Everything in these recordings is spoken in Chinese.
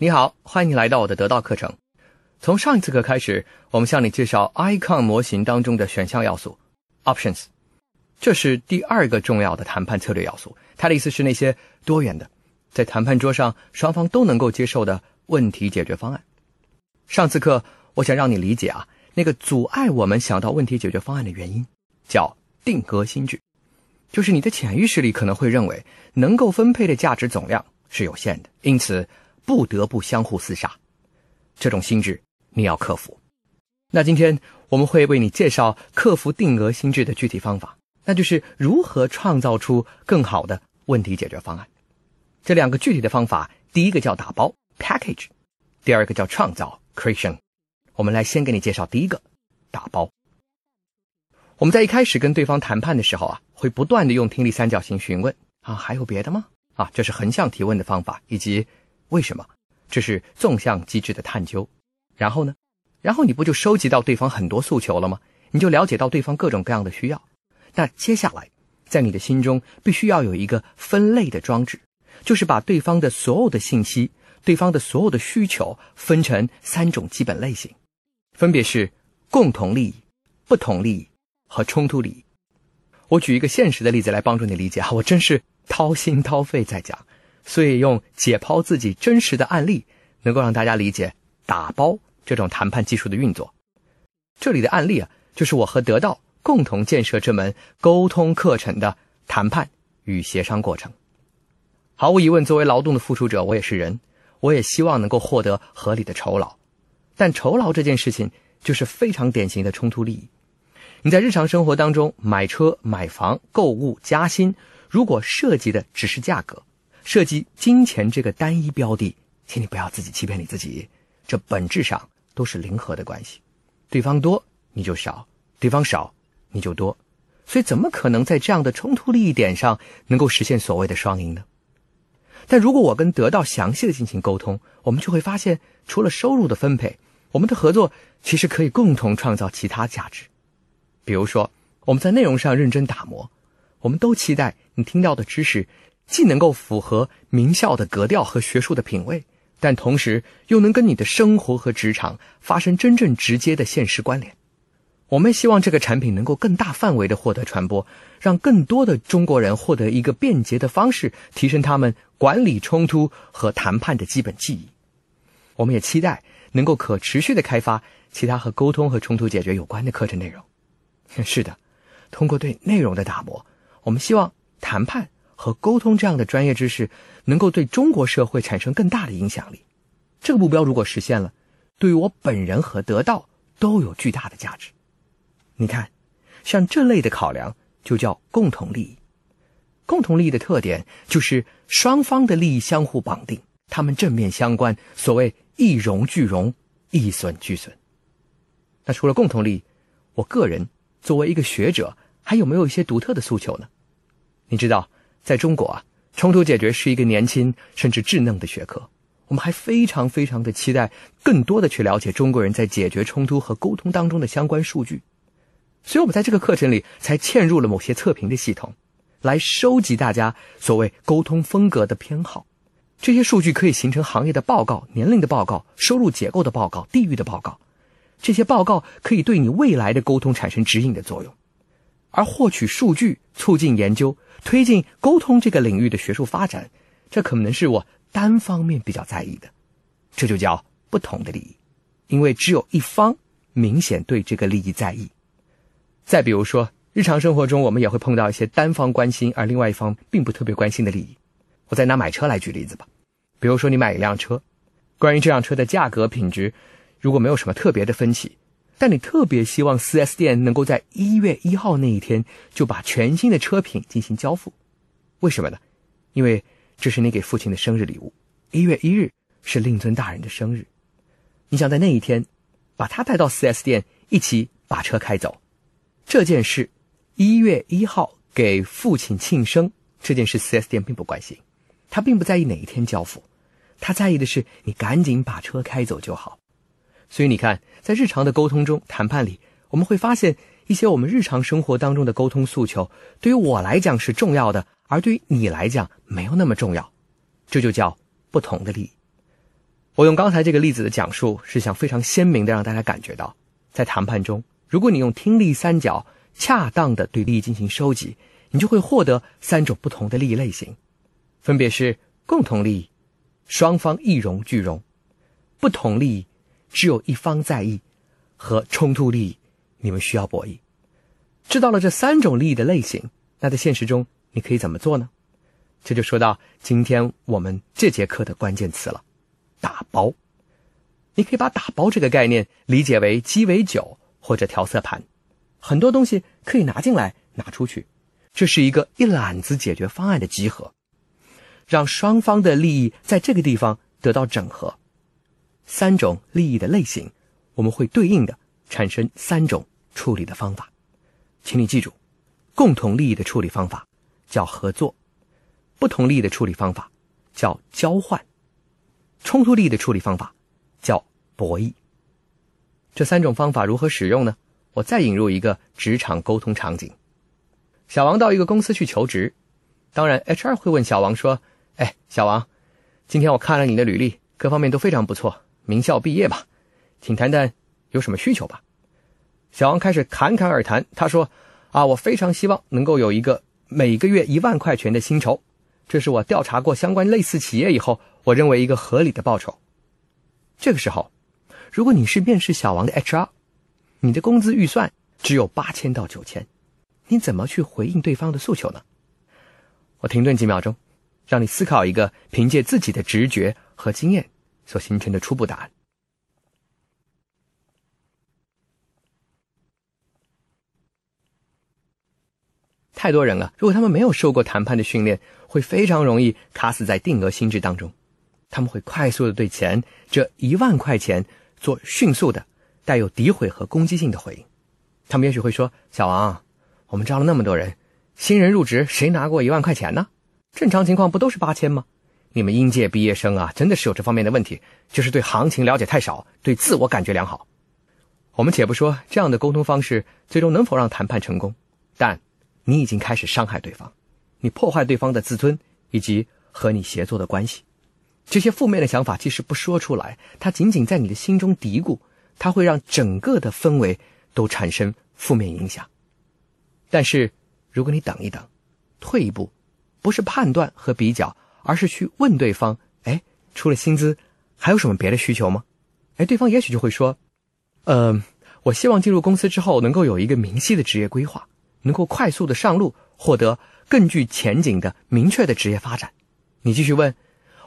你好，欢迎你来到我的得到课程。从上一次课开始，我们向你介绍 ICON 模型当中的选项要素 （options），这是第二个重要的谈判策略要素。它的意思是那些多元的，在谈判桌上双方都能够接受的问题解决方案。上次课，我想让你理解啊，那个阻碍我们想到问题解决方案的原因，叫定格心智。就是你的潜意识里可能会认为，能够分配的价值总量是有限的，因此不得不相互厮杀。这种心智你要克服。那今天我们会为你介绍克服定额心智的具体方法，那就是如何创造出更好的问题解决方案。这两个具体的方法，第一个叫打包 （package），第二个叫创造 （creation）。我们来先给你介绍第一个打包。我们在一开始跟对方谈判的时候啊，会不断的用听力三角形询问啊，还有别的吗？啊，这是横向提问的方法，以及为什么？这是纵向机制的探究。然后呢？然后你不就收集到对方很多诉求了吗？你就了解到对方各种各样的需要。那接下来，在你的心中必须要有一个分类的装置，就是把对方的所有的信息、对方的所有的需求分成三种基本类型，分别是共同利益、不同利益。和冲突利益，我举一个现实的例子来帮助你理解啊，我真是掏心掏肺在讲，所以用解剖自己真实的案例，能够让大家理解打包这种谈判技术的运作。这里的案例啊，就是我和得到共同建设这门沟通课程的谈判与协商过程。毫无疑问，作为劳动的付出者，我也是人，我也希望能够获得合理的酬劳，但酬劳这件事情就是非常典型的冲突利益。你在日常生活当中买车、买房、购物、加薪，如果涉及的只是价格，涉及金钱这个单一标的，请你不要自己欺骗你自己，这本质上都是零和的关系，对方多你就少，对方少你就多，所以怎么可能在这样的冲突利益点上能够实现所谓的双赢呢？但如果我跟得到详细的进行沟通，我们就会发现，除了收入的分配，我们的合作其实可以共同创造其他价值。比如说，我们在内容上认真打磨，我们都期待你听到的知识既能够符合名校的格调和学术的品味，但同时又能跟你的生活和职场发生真正直接的现实关联。我们希望这个产品能够更大范围的获得传播，让更多的中国人获得一个便捷的方式，提升他们管理冲突和谈判的基本技艺。我们也期待能够可持续的开发其他和沟通和冲突解决有关的课程内容。是的，通过对内容的打磨，我们希望谈判和沟通这样的专业知识能够对中国社会产生更大的影响力。这个目标如果实现了，对于我本人和得到都有巨大的价值。你看，像这类的考量就叫共同利益。共同利益的特点就是双方的利益相互绑定，他们正面相关，所谓一荣俱荣，一损俱损。那除了共同利益，我个人。作为一个学者，还有没有一些独特的诉求呢？你知道，在中国啊，冲突解决是一个年轻甚至稚嫩的学科。我们还非常非常的期待更多的去了解中国人在解决冲突和沟通当中的相关数据。所以，我们在这个课程里才嵌入了某些测评的系统，来收集大家所谓沟通风格的偏好。这些数据可以形成行业的报告、年龄的报告、收入结构的报告、地域的报告。这些报告可以对你未来的沟通产生指引的作用，而获取数据、促进研究、推进沟通这个领域的学术发展，这可能是我单方面比较在意的。这就叫不同的利益，因为只有一方明显对这个利益在意。再比如说，日常生活中我们也会碰到一些单方关心而另外一方并不特别关心的利益。我再拿买车来举例子吧，比如说你买一辆车，关于这辆车的价格、品质。如果没有什么特别的分歧，但你特别希望 4S 店能够在一月一号那一天就把全新的车品进行交付，为什么呢？因为这是你给父亲的生日礼物。一月一日是令尊大人的生日，你想在那一天把他带到 4S 店一起把车开走。这件事，一月一号给父亲庆生这件事，4S 店并不关心，他并不在意哪一天交付，他在意的是你赶紧把车开走就好。所以你看，在日常的沟通中、谈判里，我们会发现一些我们日常生活当中的沟通诉求，对于我来讲是重要的，而对于你来讲没有那么重要，这就叫不同的利益。我用刚才这个例子的讲述，是想非常鲜明的让大家感觉到，在谈判中，如果你用听力三角恰当的对利益进行收集，你就会获得三种不同的利益类型，分别是共同利益、双方一荣俱荣、不同利益、只有一方在意和冲突利益，你们需要博弈。知道了这三种利益的类型，那在现实中你可以怎么做呢？这就说到今天我们这节课的关键词了。打包，你可以把打包这个概念理解为鸡尾酒或者调色盘，很多东西可以拿进来拿出去，这是一个一揽子解决方案的集合，让双方的利益在这个地方得到整合。三种利益的类型，我们会对应的产生三种处理的方法，请你记住，共同利益的处理方法叫合作，不同利益的处理方法叫交换。冲突利益的处理方法叫博弈。这三种方法如何使用呢？我再引入一个职场沟通场景：小王到一个公司去求职，当然 HR 会问小王说：“哎，小王，今天我看了你的履历，各方面都非常不错，名校毕业吧？请谈谈有什么需求吧。”小王开始侃侃而谈，他说：“啊，我非常希望能够有一个每个月一万块钱的薪酬。”这是我调查过相关类似企业以后，我认为一个合理的报酬。这个时候，如果你是面试小王的 HR，你的工资预算只有八千到九千，你怎么去回应对方的诉求呢？我停顿几秒钟，让你思考一个凭借自己的直觉和经验所形成的初步答案。太多人了，如果他们没有受过谈判的训练，会非常容易卡死在定额心智当中。他们会快速的对钱这一万块钱做迅速的、带有诋毁和攻击性的回应。他们也许会说：“小王，我们招了那么多人，新人入职谁拿过一万块钱呢？正常情况不都是八千吗？你们应届毕业生啊，真的是有这方面的问题，就是对行情了解太少，对自我感觉良好。”我们且不说这样的沟通方式最终能否让谈判成功，但。你已经开始伤害对方，你破坏对方的自尊以及和你协作的关系。这些负面的想法即使不说出来，它仅仅在你的心中嘀咕，它会让整个的氛围都产生负面影响。但是，如果你等一等，退一步，不是判断和比较，而是去问对方：“哎，除了薪资，还有什么别的需求吗？”哎，对方也许就会说：“呃，我希望进入公司之后能够有一个明晰的职业规划。”能够快速的上路，获得更具前景的明确的职业发展。你继续问，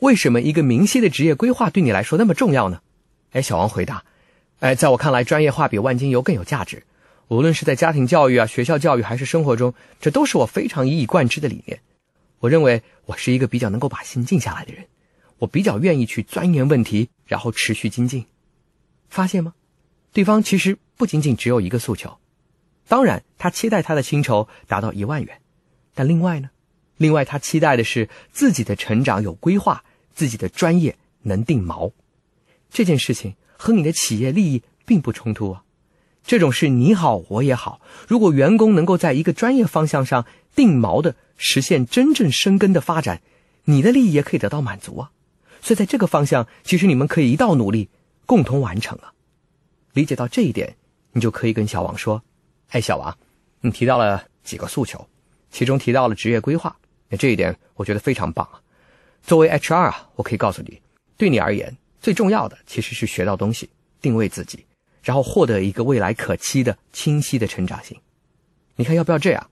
为什么一个明晰的职业规划对你来说那么重要呢？哎，小王回答，哎，在我看来，专业化比万金油更有价值。无论是在家庭教育啊、学校教育，还是生活中，这都是我非常一以贯之的理念。我认为我是一个比较能够把心静下来的人，我比较愿意去钻研问题，然后持续精进。发现吗？对方其实不仅仅只有一个诉求。当然，他期待他的薪酬达到一万元，但另外呢？另外，他期待的是自己的成长有规划，自己的专业能定锚。这件事情和你的企业利益并不冲突啊。这种事你好我也好，如果员工能够在一个专业方向上定锚的实现真正生根的发展，你的利益也可以得到满足啊。所以，在这个方向，其实你们可以一道努力，共同完成啊。理解到这一点，你就可以跟小王说。哎，小王，你提到了几个诉求，其中提到了职业规划，那这一点我觉得非常棒啊。作为 HR 啊，我可以告诉你，对你而言最重要的其实是学到东西，定位自己，然后获得一个未来可期的清晰的成长性。你看要不要这样？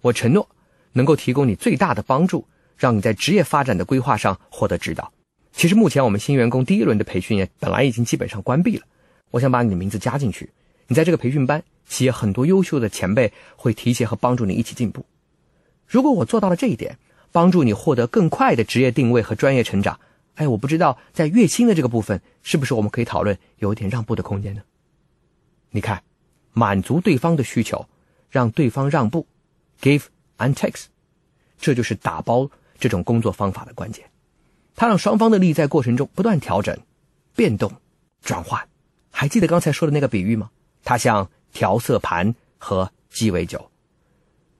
我承诺能够提供你最大的帮助，让你在职业发展的规划上获得指导。其实目前我们新员工第一轮的培训也本来已经基本上关闭了，我想把你的名字加进去，你在这个培训班。企业很多优秀的前辈会提携和帮助你一起进步。如果我做到了这一点，帮助你获得更快的职业定位和专业成长，哎，我不知道在月薪的这个部分，是不是我们可以讨论有一点让步的空间呢？你看，满足对方的需求，让对方让步，give Untext，这就是打包这种工作方法的关键。它让双方的利益在过程中不断调整、变动、转换。还记得刚才说的那个比喻吗？它像。调色盘和鸡尾酒，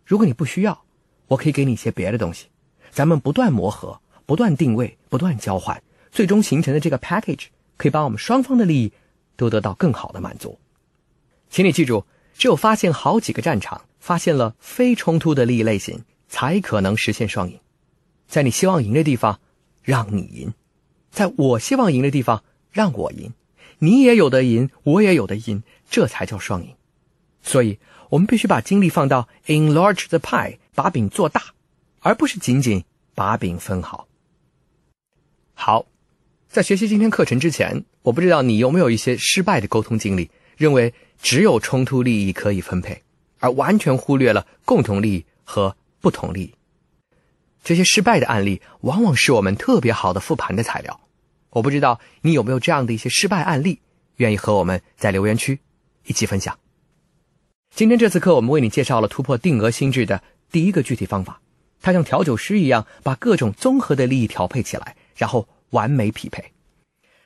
如果你不需要，我可以给你一些别的东西，咱们不断磨合，不断定位，不断交换，最终形成的这个 package 可以把我们双方的利益都得到更好的满足。请你记住，只有发现好几个战场，发现了非冲突的利益类型，才可能实现双赢。在你希望赢的地方，让你赢；在我希望赢的地方，让我赢。你也有的赢，我也有的赢，这才叫双赢。所以，我们必须把精力放到 enlarge the pie，把饼做大，而不是仅仅把饼分好。好，在学习今天课程之前，我不知道你有没有一些失败的沟通经历，认为只有冲突利益可以分配，而完全忽略了共同利益和不同利益。这些失败的案例，往往是我们特别好的复盘的材料。我不知道你有没有这样的一些失败案例，愿意和我们在留言区一起分享。今天这次课，我们为你介绍了突破定额心智的第一个具体方法，它像调酒师一样，把各种综合的利益调配起来，然后完美匹配。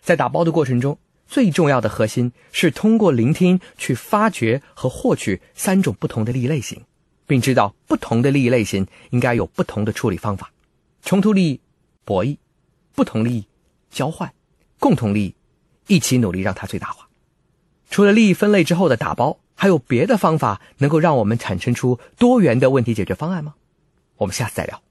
在打包的过程中，最重要的核心是通过聆听去发掘和获取三种不同的利益类型，并知道不同的利益类型应该有不同的处理方法：冲突利益、博弈、不同利益。交换，共同利益，一起努力让它最大化。除了利益分类之后的打包，还有别的方法能够让我们产生出多元的问题解决方案吗？我们下次再聊。